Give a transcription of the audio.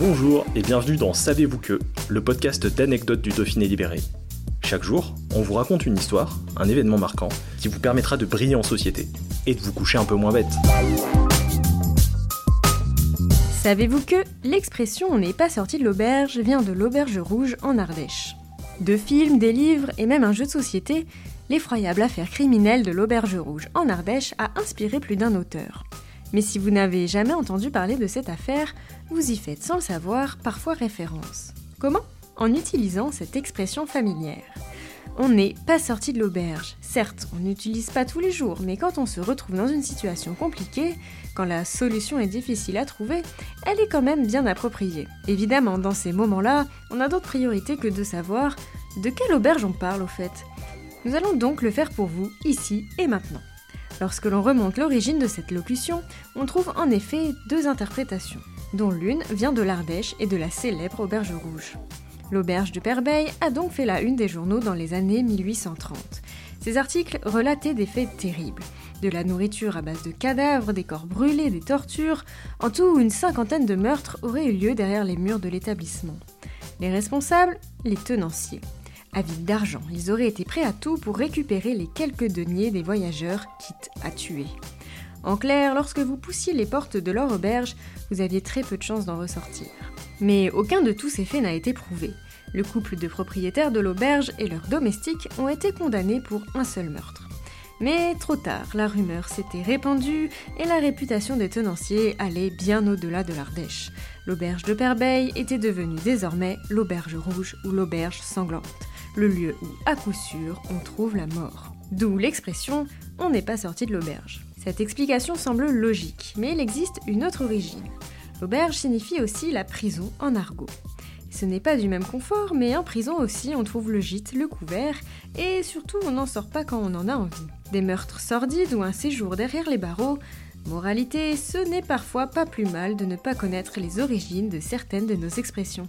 Bonjour et bienvenue dans Savez-vous que, le podcast d'anecdotes du Dauphiné libéré. Chaque jour, on vous raconte une histoire, un événement marquant, qui vous permettra de briller en société et de vous coucher un peu moins bête. Savez-vous que l'expression on n'est pas sorti de l'auberge vient de l'auberge rouge en Ardèche De films, des livres et même un jeu de société, l'effroyable affaire criminelle de l'auberge rouge en Ardèche a inspiré plus d'un auteur. Mais si vous n'avez jamais entendu parler de cette affaire, vous y faites sans le savoir parfois référence. Comment? En utilisant cette expression familière. On n'est pas sorti de l'auberge. Certes, on n'utilise pas tous les jours, mais quand on se retrouve dans une situation compliquée, quand la solution est difficile à trouver, elle est quand même bien appropriée. Évidemment, dans ces moments-là, on a d'autres priorités que de savoir de quelle auberge on parle au fait. Nous allons donc le faire pour vous, ici et maintenant. Lorsque l'on remonte l'origine de cette locution, on trouve en effet deux interprétations, dont l'une vient de l'Ardèche et de la célèbre auberge rouge. L'auberge de Perbeil a donc fait la une des journaux dans les années 1830. Ces articles relataient des faits terribles. De la nourriture à base de cadavres, des corps brûlés, des tortures. En tout, une cinquantaine de meurtres auraient eu lieu derrière les murs de l'établissement. Les responsables Les tenanciers. Avides d'argent, ils auraient été prêts à tout pour récupérer les quelques deniers des voyageurs, quitte à tuer. En clair, lorsque vous poussiez les portes de leur auberge, vous aviez très peu de chances d'en ressortir. Mais aucun de tous ces faits n'a été prouvé. Le couple de propriétaires de l'auberge et leurs domestiques ont été condamnés pour un seul meurtre. Mais trop tard, la rumeur s'était répandue et la réputation des tenanciers allait bien au-delà de l'Ardèche. L'auberge de Perbeil était devenue désormais l'auberge rouge ou l'auberge sanglante, le lieu où, à coup sûr, on trouve la mort. D'où l'expression on n'est pas sorti de l'auberge. Cette explication semble logique, mais il existe une autre origine. L'auberge signifie aussi la prison en argot. Ce n'est pas du même confort, mais en prison aussi on trouve le gîte, le couvert, et surtout on n'en sort pas quand on en a envie. Des meurtres sordides ou un séjour derrière les barreaux, moralité, ce n'est parfois pas plus mal de ne pas connaître les origines de certaines de nos expressions.